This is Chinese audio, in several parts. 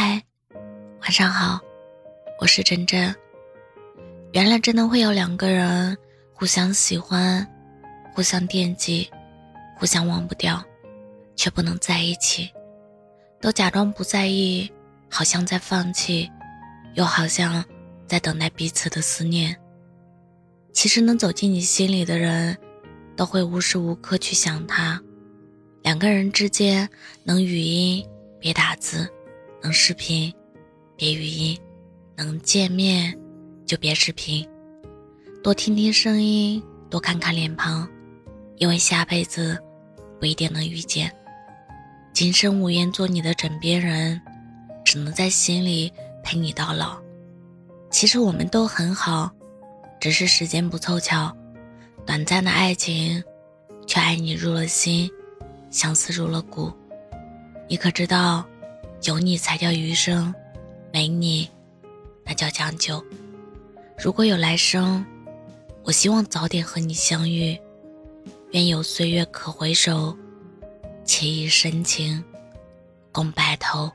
嗨，晚上好，我是真真。原来真的会有两个人互相喜欢、互相惦记、互相忘不掉，却不能在一起，都假装不在意，好像在放弃，又好像在等待彼此的思念。其实能走进你心里的人，都会无时无刻去想他。两个人之间，能语音别打字。能视频，别语音；能见面，就别视频。多听听声音，多看看脸庞，因为下辈子不一定能遇见。今生无缘做你的枕边人，只能在心里陪你到老。其实我们都很好，只是时间不凑巧。短暂的爱情，却爱你入了心，相思入了骨。你可知道？有你才叫余生，没你，那叫将就。如果有来生，我希望早点和你相遇。愿有岁月可回首，且以深情共白头。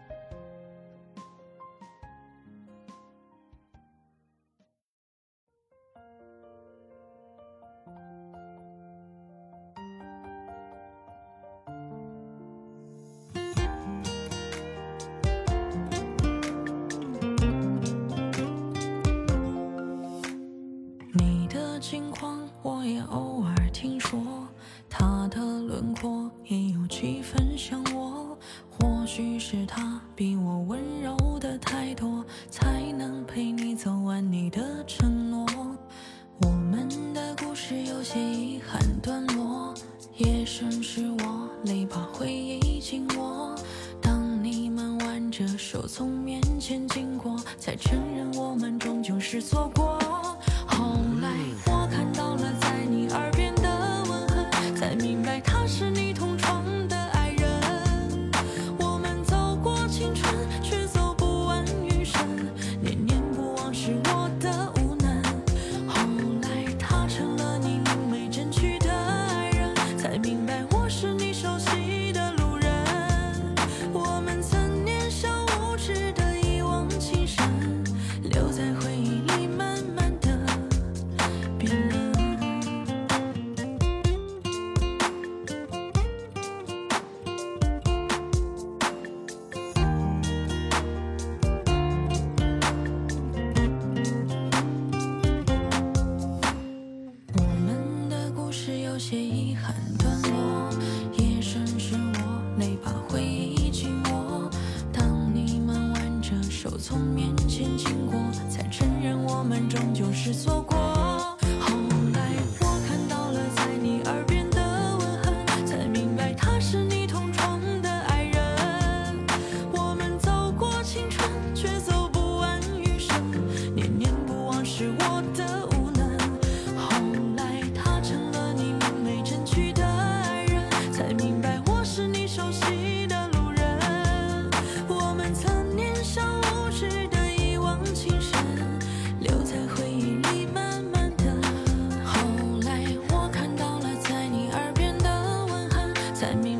几分像我。或许是他比我温柔的太多，才能陪你走完你的承诺。我们的故事有些遗憾段落，夜深时我泪把回忆紧握。当你们挽着手从面前经过，才承认我们终究是错过。后来。青春。send me.